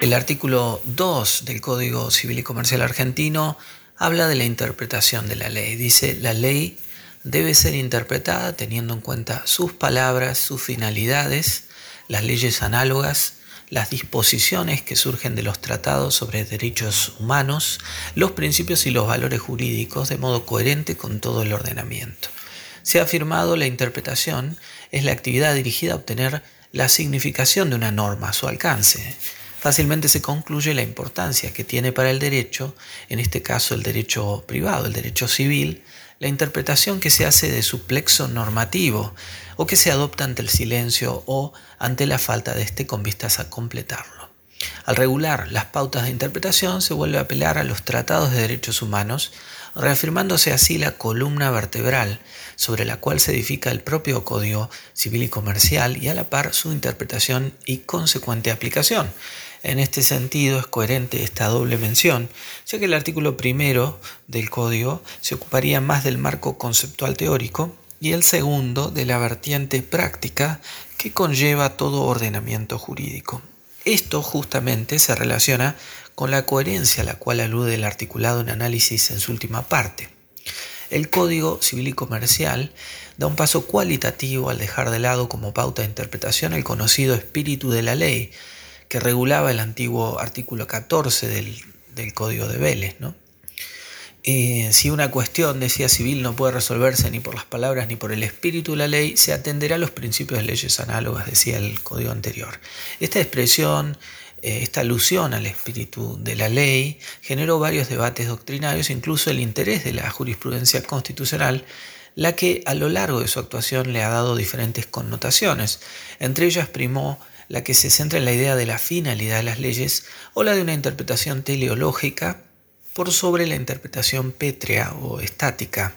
El artículo 2 del Código Civil y Comercial argentino habla de la interpretación de la ley. Dice, la ley debe ser interpretada teniendo en cuenta sus palabras, sus finalidades, las leyes análogas, las disposiciones que surgen de los tratados sobre derechos humanos, los principios y los valores jurídicos de modo coherente con todo el ordenamiento. Se ha afirmado la interpretación es la actividad dirigida a obtener la significación de una norma, su alcance fácilmente se concluye la importancia que tiene para el derecho, en este caso el derecho privado, el derecho civil, la interpretación que se hace de su plexo normativo o que se adopta ante el silencio o ante la falta de este con vistas a completarlo. Al regular las pautas de interpretación se vuelve a apelar a los tratados de derechos humanos, reafirmándose así la columna vertebral sobre la cual se edifica el propio Código Civil y Comercial y a la par su interpretación y consecuente aplicación. En este sentido es coherente esta doble mención, ya que el artículo primero del código se ocuparía más del marco conceptual teórico y el segundo de la vertiente práctica que conlleva todo ordenamiento jurídico. Esto justamente se relaciona con la coherencia a la cual alude el articulado en análisis en su última parte. El Código Civil y Comercial da un paso cualitativo al dejar de lado como pauta de interpretación el conocido espíritu de la ley, que regulaba el antiguo artículo 14 del, Código de Vélez. ¿no? Eh, si una cuestión, decía civil, no puede resolverse ni por las palabras ni por el espíritu de la ley, se atenderá a los principios de leyes análogas, decía el código anterior. Esta expresión, eh, esta alusión al espíritu de la ley, generó varios debates doctrinarios, incluso el interés de la jurisprudencia constitucional, la que a lo largo de su actuación le ha dado diferentes connotaciones. Entre ellas primó la que se centra en la idea de la finalidad de las leyes o la de una interpretación teleológica por sobre la interpretación pétrea o estática,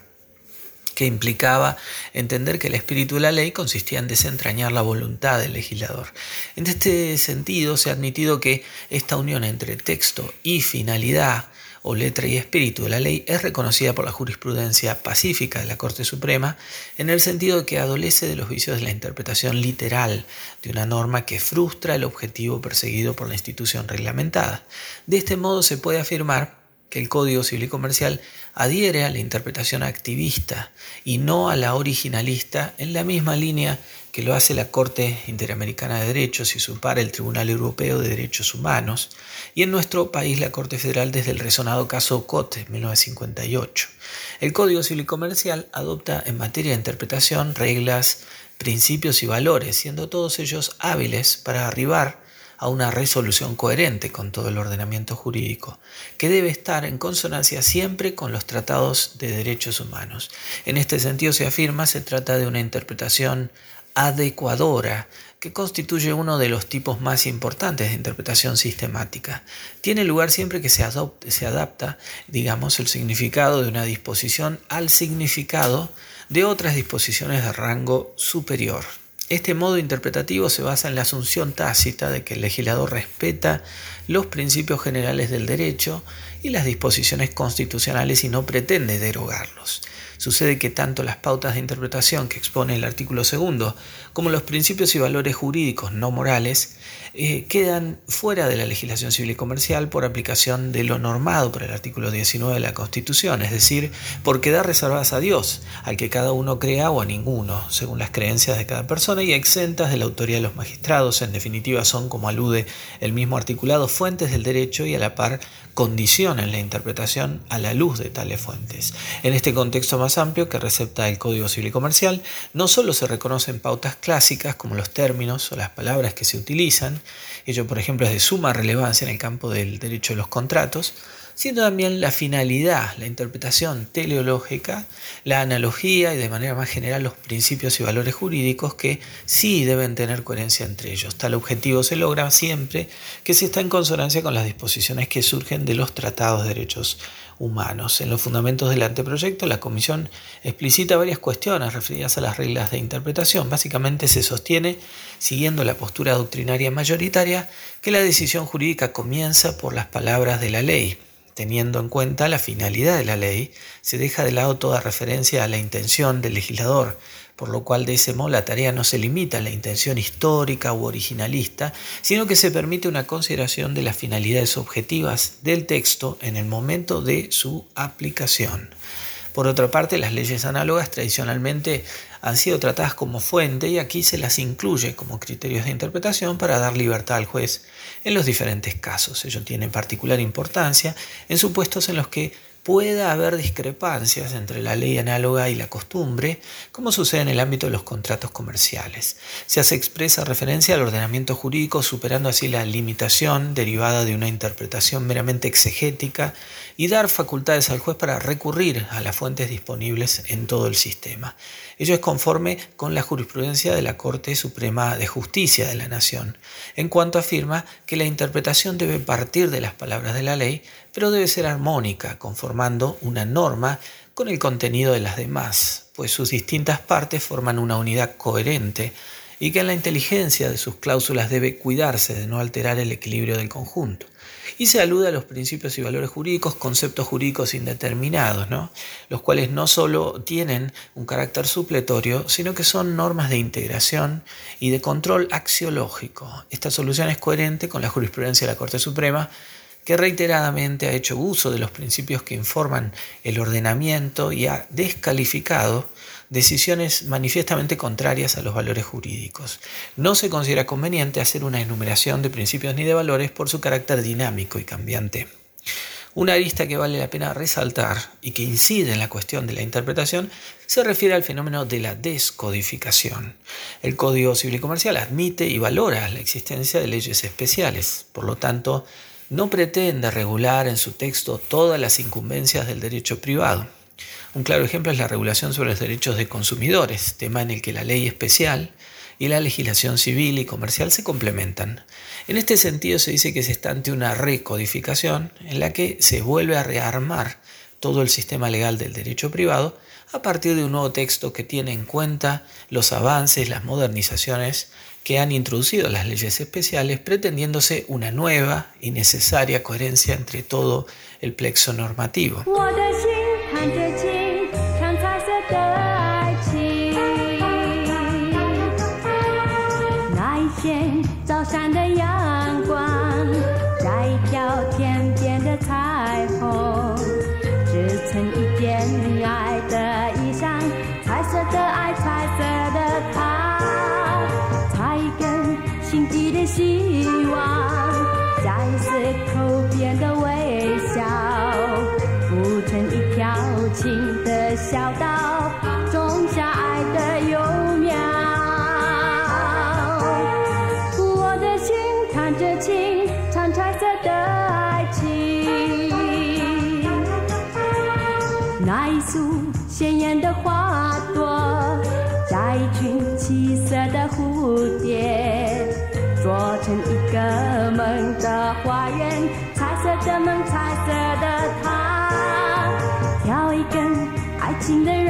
que implicaba entender que el espíritu de la ley consistía en desentrañar la voluntad del legislador. En este sentido, se ha admitido que esta unión entre texto y finalidad o letra y espíritu de la ley es reconocida por la jurisprudencia pacífica de la Corte Suprema en el sentido de que adolece de los vicios de la interpretación literal de una norma que frustra el objetivo perseguido por la institución reglamentada. De este modo se puede afirmar que el Código Civil y Comercial adhiere a la interpretación activista y no a la originalista en la misma línea que lo hace la Corte Interamericana de Derechos y su par el Tribunal Europeo de Derechos Humanos, y en nuestro país la Corte Federal desde el resonado caso Cote 1958. El Código Civil y Comercial adopta en materia de interpretación reglas, principios y valores, siendo todos ellos hábiles para arribar a una resolución coherente con todo el ordenamiento jurídico, que debe estar en consonancia siempre con los tratados de derechos humanos. En este sentido se afirma se trata de una interpretación adecuadora que constituye uno de los tipos más importantes de interpretación sistemática. Tiene lugar siempre que se, se adapta, digamos, el significado de una disposición al significado de otras disposiciones de rango superior. Este modo interpretativo se basa en la asunción tácita de que el legislador respeta los principios generales del derecho y las disposiciones constitucionales y no pretende derogarlos. Sucede que tanto las pautas de interpretación que expone el artículo segundo como los principios y valores jurídicos no morales eh, quedan fuera de la legislación civil y comercial por aplicación de lo normado por el artículo 19 de la Constitución, es decir, por quedar reservadas a Dios, al que cada uno crea o a ninguno, según las creencias de cada persona y exentas de la autoría de los magistrados. En definitiva, son, como alude el mismo articulado, fuentes del derecho y a la par condicionan la interpretación a la luz de tales fuentes. En este contexto más amplio que recepta el Código Civil y Comercial, no solo se reconocen pautas clásicas como los términos o las palabras que se utilizan, ello por ejemplo es de suma relevancia en el campo del derecho de los contratos, sino también la finalidad, la interpretación teleológica, la analogía y de manera más general los principios y valores jurídicos que sí deben tener coherencia entre ellos. Tal objetivo se logra siempre que se está en consonancia con las disposiciones que surgen de los tratados de derechos humanos. En los fundamentos del anteproyecto, la Comisión explicita varias cuestiones referidas a las reglas de interpretación. Básicamente se sostiene, siguiendo la postura doctrinaria mayoritaria, que la decisión jurídica comienza por las palabras de la ley teniendo en cuenta la finalidad de la ley, se deja de lado toda referencia a la intención del legislador, por lo cual de ese modo la tarea no se limita a la intención histórica u originalista, sino que se permite una consideración de las finalidades objetivas del texto en el momento de su aplicación. Por otra parte, las leyes análogas tradicionalmente han sido tratadas como fuente y aquí se las incluye como criterios de interpretación para dar libertad al juez en los diferentes casos. Ello tiene particular importancia en supuestos en los que pueda haber discrepancias entre la ley análoga y la costumbre, como sucede en el ámbito de los contratos comerciales. Se hace expresa referencia al ordenamiento jurídico, superando así la limitación derivada de una interpretación meramente exegética y dar facultades al juez para recurrir a las fuentes disponibles en todo el sistema. Ello es conforme con la jurisprudencia de la Corte Suprema de Justicia de la Nación, en cuanto afirma que la interpretación debe partir de las palabras de la ley, pero debe ser armónica, conformando una norma con el contenido de las demás, pues sus distintas partes forman una unidad coherente y que en la inteligencia de sus cláusulas debe cuidarse de no alterar el equilibrio del conjunto y se alude a los principios y valores jurídicos, conceptos jurídicos indeterminados, los cuales no solo tienen un carácter supletorio, sino que son normas de integración y de control axiológico. Esta solución es coherente con la jurisprudencia de la Corte Suprema, que reiteradamente ha hecho uso de los principios que informan el ordenamiento y ha descalificado decisiones manifiestamente contrarias a los valores jurídicos. No se considera conveniente hacer una enumeración de principios ni de valores por su carácter dinámico y cambiante. Una arista que vale la pena resaltar y que incide en la cuestión de la interpretación se refiere al fenómeno de la descodificación. El Código Civil y Comercial admite y valora la existencia de leyes especiales, por lo tanto, no pretende regular en su texto todas las incumbencias del derecho privado. Un claro ejemplo es la regulación sobre los derechos de consumidores, tema en el que la ley especial y la legislación civil y comercial se complementan. En este sentido se dice que se está ante una recodificación en la que se vuelve a rearmar todo el sistema legal del derecho privado a partir de un nuevo texto que tiene en cuenta los avances, las modernizaciones que han introducido las leyes especiales, pretendiéndose una nueva y necesaria coherencia entre todo el plexo normativo. 着青春彩色的爱情那一天早上的阳光，摘一条天边的彩虹，织成一件爱的衣裳，彩色的爱，彩色的他，采一根心底的希望，加一丝口边的情的小道，新的。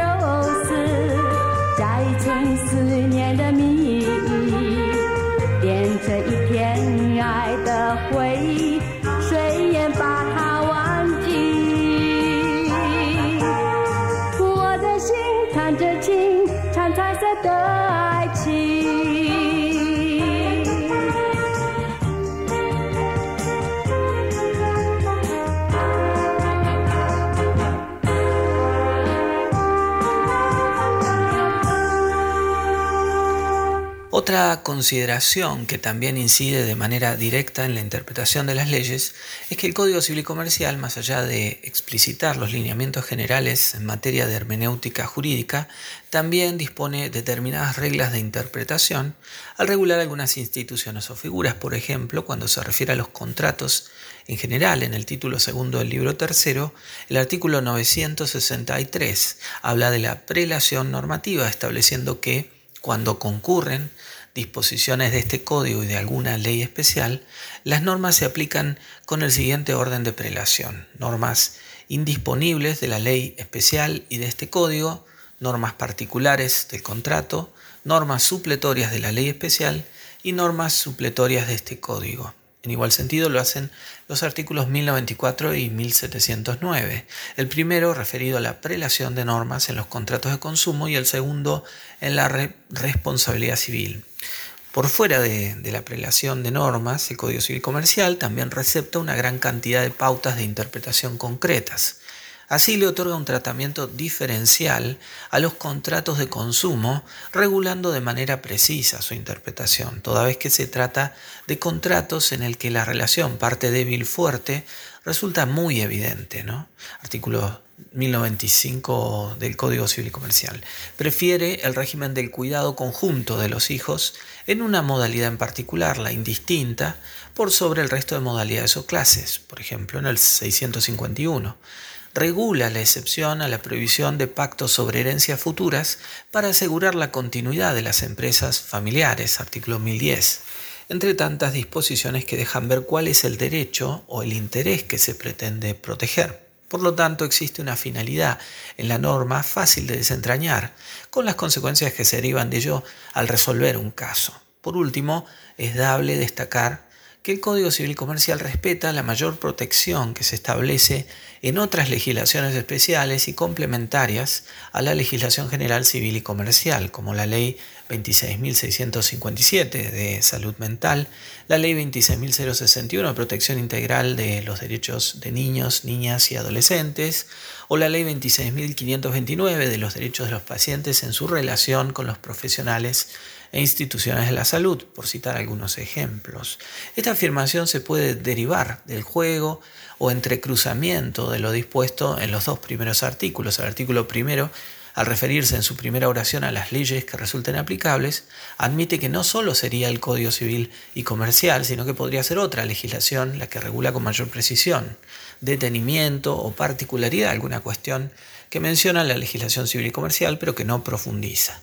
Otra consideración que también incide de manera directa en la interpretación de las leyes es que el Código Civil y Comercial, más allá de explicitar los lineamientos generales en materia de hermenéutica jurídica, también dispone determinadas reglas de interpretación al regular algunas instituciones o figuras. Por ejemplo, cuando se refiere a los contratos en general, en el título segundo del libro tercero, el artículo 963 habla de la prelación normativa, estableciendo que cuando concurren disposiciones de este código y de alguna ley especial, las normas se aplican con el siguiente orden de prelación. Normas indisponibles de la ley especial y de este código, normas particulares del contrato, normas supletorias de la ley especial y normas supletorias de este código. En igual sentido lo hacen los artículos 1094 y 1709. El primero referido a la prelación de normas en los contratos de consumo y el segundo en la responsabilidad civil. Por fuera de, la prelación de normas, el Código Civil Comercial también recepta una gran cantidad de pautas de interpretación concretas. Así le otorga un tratamiento diferencial a los contratos de consumo, regulando de manera precisa su interpretación, toda vez que se trata de contratos en el que la relación parte débil-fuerte resulta muy evidente. ¿no? Artículo 1095 del Código Civil y Comercial. Prefiere el régimen del cuidado conjunto de los hijos en una modalidad en particular, la indistinta, por sobre el resto de modalidades o clases, por ejemplo en el 651 regula la excepción a la prohibición de pactos sobre herencias futuras para asegurar la continuidad de las empresas familiares, artículo 1010, entre tantas disposiciones que dejan ver cuál es el derecho o el interés que se pretende proteger. Por lo tanto, existe una finalidad en la norma fácil de desentrañar, con las consecuencias que se derivan de ello al resolver un caso. Por último, es dable destacar que el Código Civil Comercial respeta la mayor protección que se establece en otras legislaciones especiales y complementarias a la legislación general civil y comercial, como la Ley 26.657 de salud mental, la Ley 26.061 de protección integral de los derechos de niños, niñas y adolescentes, o la Ley 26.529 de los derechos de los pacientes en su relación con los profesionales e instituciones de la salud, por citar algunos ejemplos. Esta afirmación se puede derivar del juego o entrecruzamiento de lo dispuesto en los dos primeros artículos. El artículo primero al referirse en su primera oración a las leyes que resulten aplicables, admite que no solo sería el Código Civil y Comercial, sino que podría ser otra legislación la que regula con mayor precisión, detenimiento o particularidad alguna cuestión que menciona la legislación civil y comercial, pero que no profundiza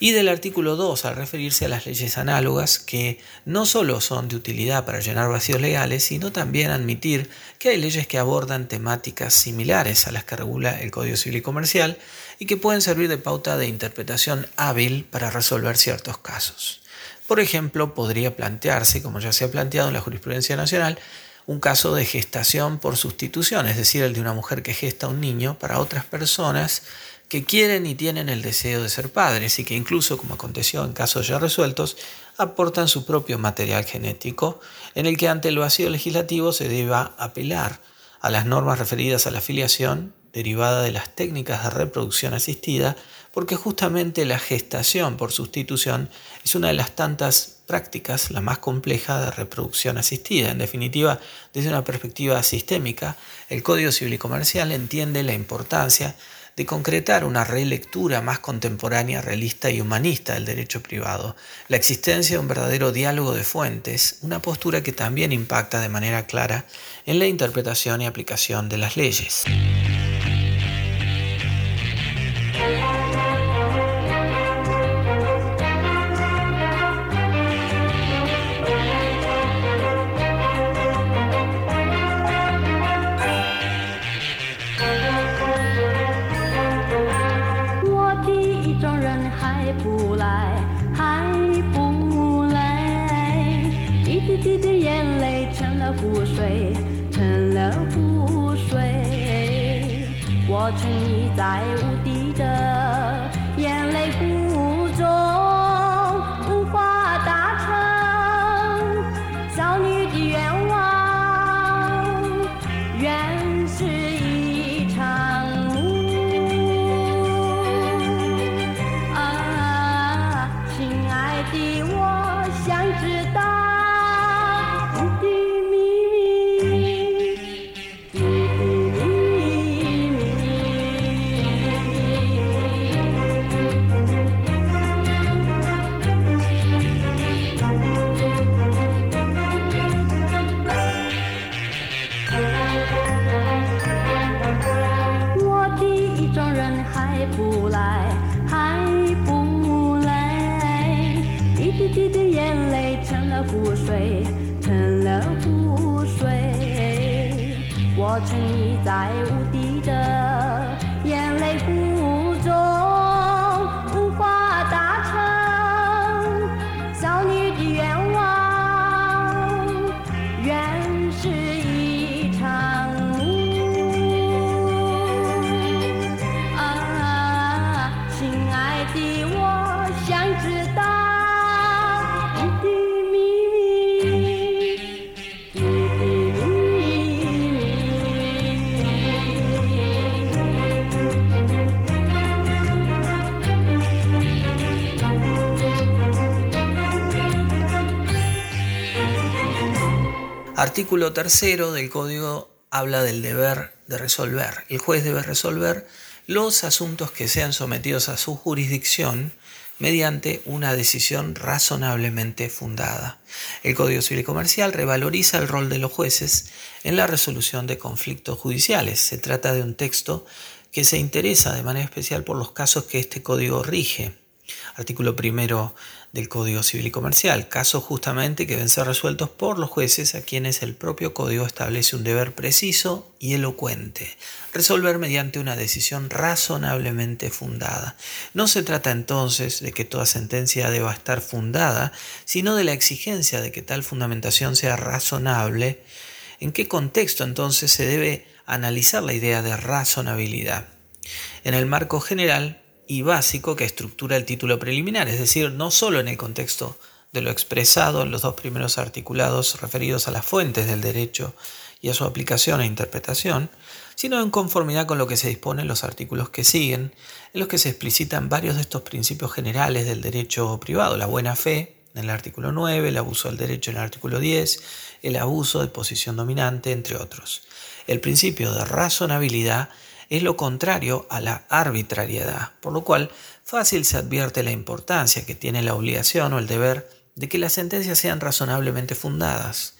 y del artículo 2 al referirse a las leyes análogas que no solo son de utilidad para llenar vacíos legales, sino también admitir que hay leyes que abordan temáticas similares a las que regula el Código Civil y Comercial y que pueden servir de pauta de interpretación hábil para resolver ciertos casos. Por ejemplo, podría plantearse, como ya se ha planteado en la jurisprudencia nacional, un caso de gestación por sustitución, es decir, el de una mujer que gesta un niño para otras personas que quieren y tienen el deseo de ser padres y que incluso, como aconteció en casos ya resueltos, aportan su propio material genético, en el que ante el vacío legislativo se deba apelar a las normas referidas a la filiación derivada de las técnicas de reproducción asistida, porque justamente la gestación por sustitución es una de las tantas prácticas, la más compleja de reproducción asistida. En definitiva, desde una perspectiva sistémica, el Código Civil y Comercial entiende la importancia de concretar una relectura más contemporánea, realista y humanista del derecho privado, la existencia de un verdadero diálogo de fuentes, una postura que también impacta de manera clara en la interpretación y aplicación de las leyes. 我趁已在。我沉溺在无底的 Artículo tercero del código habla del deber de resolver. El juez debe resolver los asuntos que sean sometidos a su jurisdicción mediante una decisión razonablemente fundada. El Código Civil y Comercial revaloriza el rol de los jueces en la resolución de conflictos judiciales. Se trata de un texto que se interesa de manera especial por los casos que este código rige. Artículo primero del Código Civil y Comercial, casos justamente que deben ser resueltos por los jueces a quienes el propio código establece un deber preciso y elocuente, resolver mediante una decisión razonablemente fundada. No se trata entonces de que toda sentencia deba estar fundada, sino de la exigencia de que tal fundamentación sea razonable. ¿En qué contexto entonces se debe analizar la idea de razonabilidad? En el marco general y básico que estructura el título preliminar, es decir, no solo en el contexto de lo expresado en los dos primeros articulados referidos a las fuentes del derecho y a su aplicación e interpretación, sino en conformidad con lo que se dispone en los artículos que siguen, en los que se explicitan varios de estos principios generales del derecho privado, la buena fe en el artículo 9, el abuso del derecho en el artículo 10, el abuso de posición dominante, entre otros. El principio de razonabilidad es lo contrario a la arbitrariedad, por lo cual fácil se advierte la importancia que tiene la obligación o el deber de que las sentencias sean razonablemente fundadas.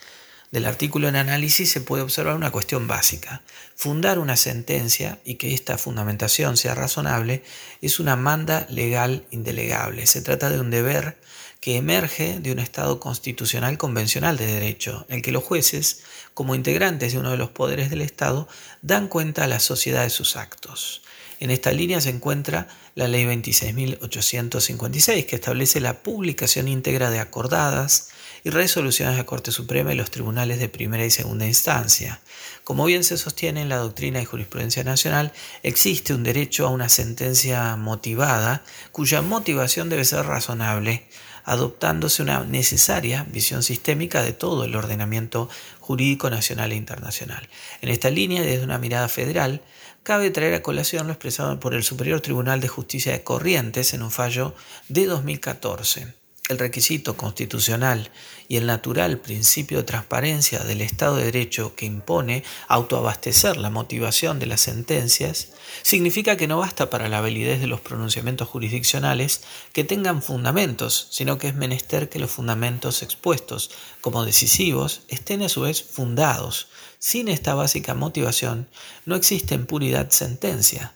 Del artículo en análisis se puede observar una cuestión básica. Fundar una sentencia y que esta fundamentación sea razonable es una manda legal indelegable. Se trata de un deber que emerge de un Estado constitucional convencional de derecho, en el que los jueces, como integrantes de uno de los poderes del Estado, dan cuenta a la sociedad de sus actos. En esta línea se encuentra la Ley 26.856, que establece la publicación íntegra de acordadas y resoluciones de la Corte Suprema y los tribunales de primera y segunda instancia. Como bien se sostiene en la doctrina y jurisprudencia nacional, existe un derecho a una sentencia motivada, cuya motivación debe ser razonable, adoptándose una necesaria visión sistémica de todo el ordenamiento jurídico nacional e internacional. En esta línea, desde una mirada federal, cabe traer a colación lo expresado por el Superior Tribunal de Justicia de Corrientes en un fallo de 2014 el requisito constitucional y el natural principio de transparencia del Estado de Derecho que impone autoabastecer la motivación de las sentencias, significa que no basta para la validez de los pronunciamientos jurisdiccionales que tengan fundamentos, sino que es menester que los fundamentos expuestos como decisivos estén a su vez fundados. Sin esta básica motivación no existe en puridad sentencia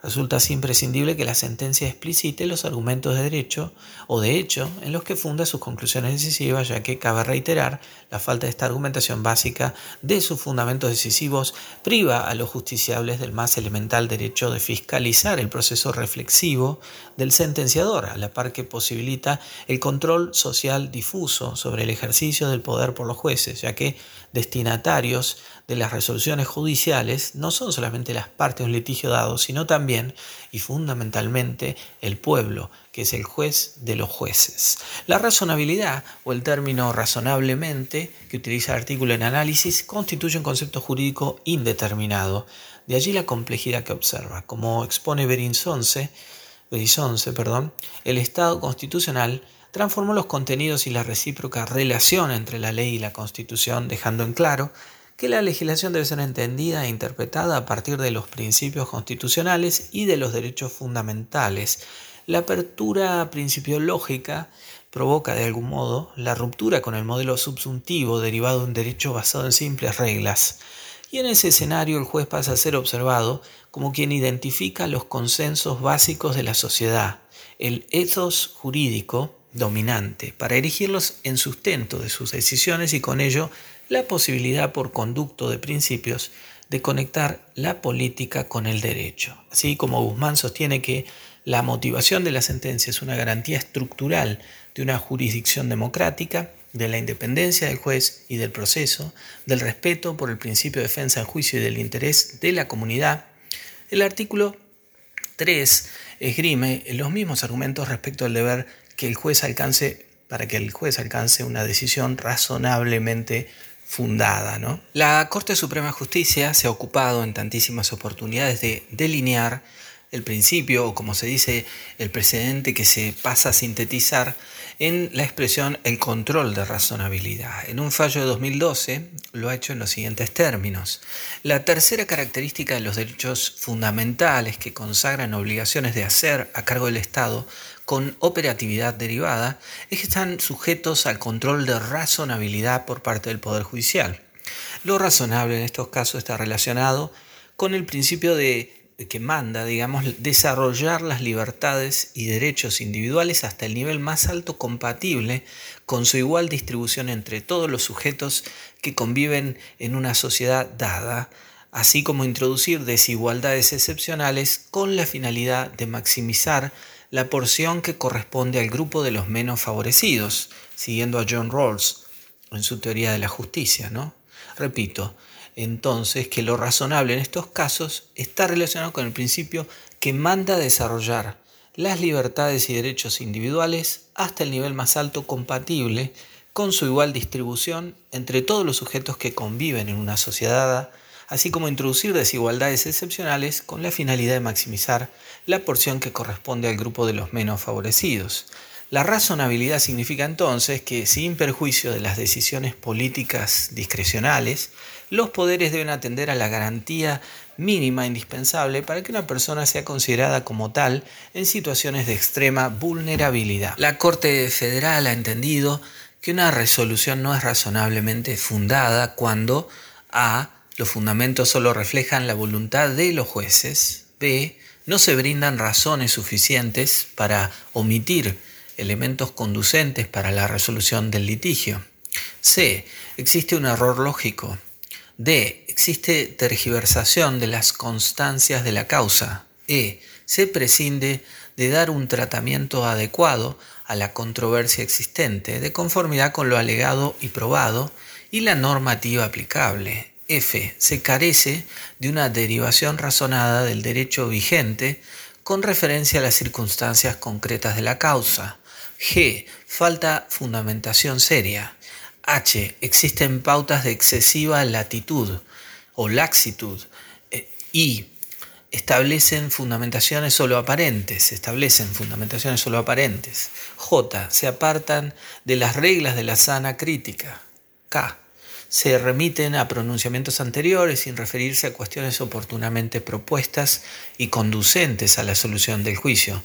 Resulta así imprescindible que la sentencia explicite los argumentos de derecho o de hecho en los que funda sus conclusiones decisivas, ya que cabe reiterar la falta de esta argumentación básica de sus fundamentos decisivos priva a los justiciables del más elemental derecho de fiscalizar el proceso reflexivo del sentenciador, a la par que posibilita el control social difuso sobre el ejercicio del poder por los jueces, ya que destinatarios de las resoluciones judiciales no son solamente las partes de un litigio dado, sino también y fundamentalmente el pueblo, que es el juez de los jueces. La razonabilidad, o el término razonablemente, que utiliza el artículo en análisis, constituye un concepto jurídico indeterminado. De allí la complejidad que observa. Como expone Berinsonce, perdón, el Estado constitucional transformó los contenidos y la recíproca relación entre la ley y la Constitución, dejando en claro que la legislación debe ser entendida e interpretada a partir de los principios constitucionales y de los derechos fundamentales. La apertura principiológica provoca de algún modo la ruptura con el modelo subsuntivo derivado de un derecho basado en simples reglas. Y en ese escenario el juez pasa a ser observado como quien identifica los consensos básicos de la sociedad, el ethos jurídico dominante, para erigirlos en sustento de sus decisiones y con ello la posibilidad por conducto de principios de conectar la política con el derecho. Así como Guzmán sostiene que la motivación de la sentencia es una garantía estructural de una jurisdicción democrática, de la independencia del juez y del proceso, del respeto por el principio de defensa del juicio y del interés de la comunidad, el artículo 3 esgrime los mismos argumentos respecto al deber que el juez alcance para que el juez alcance una decisión razonablemente fundada. ¿no? La Corte Suprema de Justicia se ha ocupado en tantísimas oportunidades de delinear el principio, o como se dice, el precedente que se pasa a sintetizar en la expresión el control de razonabilidad. En un fallo de 2012 lo ha hecho en los siguientes términos. La tercera característica de los derechos fundamentales que consagran obligaciones de hacer a cargo del Estado con operatividad derivada es que están sujetos al control de razonabilidad por parte del Poder Judicial. Lo razonable en estos casos está relacionado con el principio de que manda, digamos, desarrollar las libertades y derechos individuales hasta el nivel más alto compatible con su igual distribución entre todos los sujetos que conviven en una sociedad dada, así como introducir desigualdades excepcionales con la finalidad de maximizar la porción que corresponde al grupo de los menos favorecidos, siguiendo a John Rawls en su teoría de la justicia, ¿no? Repito, entonces que lo razonable en estos casos está relacionado con el principio que manda desarrollar las libertades y derechos individuales hasta el nivel más alto compatible con su igual distribución entre todos los sujetos que conviven en una sociedad, así como introducir desigualdades excepcionales con la finalidad de maximizar la porción que corresponde al grupo de los menos favorecidos. La razonabilidad significa entonces que, sin perjuicio de las decisiones políticas discrecionales, los poderes deben atender a la garantía mínima indispensable para que una persona sea considerada como tal en situaciones de extrema vulnerabilidad. La Corte Federal ha entendido que una resolución no es razonablemente fundada cuando a. los fundamentos solo reflejan la voluntad de los jueces, b. no se brindan razones suficientes para omitir elementos conducentes para la resolución del litigio. C. Existe un error lógico. D. Existe tergiversación de las constancias de la causa. E. Se prescinde de dar un tratamiento adecuado a la controversia existente, de conformidad con lo alegado y probado y la normativa aplicable. F. Se carece de una derivación razonada del derecho vigente con referencia a las circunstancias concretas de la causa. G. Falta fundamentación seria. H. Existen pautas de excesiva latitud o laxitud. Eh, I. Establecen fundamentaciones solo aparentes. Establecen fundamentaciones solo aparentes. J. Se apartan de las reglas de la sana crítica. K. Se remiten a pronunciamientos anteriores sin referirse a cuestiones oportunamente propuestas y conducentes a la solución del juicio.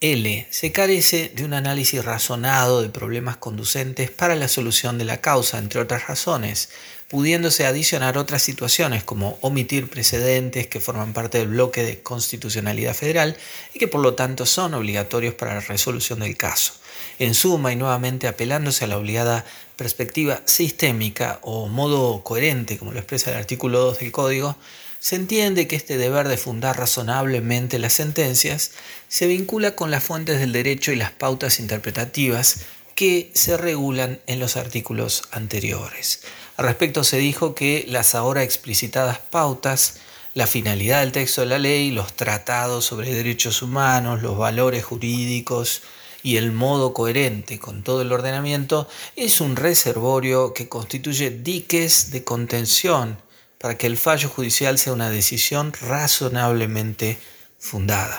L. Se carece de un análisis razonado de problemas conducentes para la solución de la causa, entre otras razones, pudiéndose adicionar otras situaciones como omitir precedentes que forman parte del bloque de constitucionalidad federal y que por lo tanto son obligatorios para la resolución del caso. En suma, y nuevamente apelándose a la obligada perspectiva sistémica o modo coherente, como lo expresa el artículo 2 del Código, se entiende que este deber de fundar razonablemente las sentencias se vincula con las fuentes del derecho y las pautas interpretativas que se regulan en los artículos anteriores. Al respecto se dijo que las ahora explicitadas pautas, la finalidad del texto de la ley, los tratados sobre derechos humanos, los valores jurídicos y el modo coherente con todo el ordenamiento es un reservorio que constituye diques de contención para que el fallo judicial sea una decisión razonablemente fundada.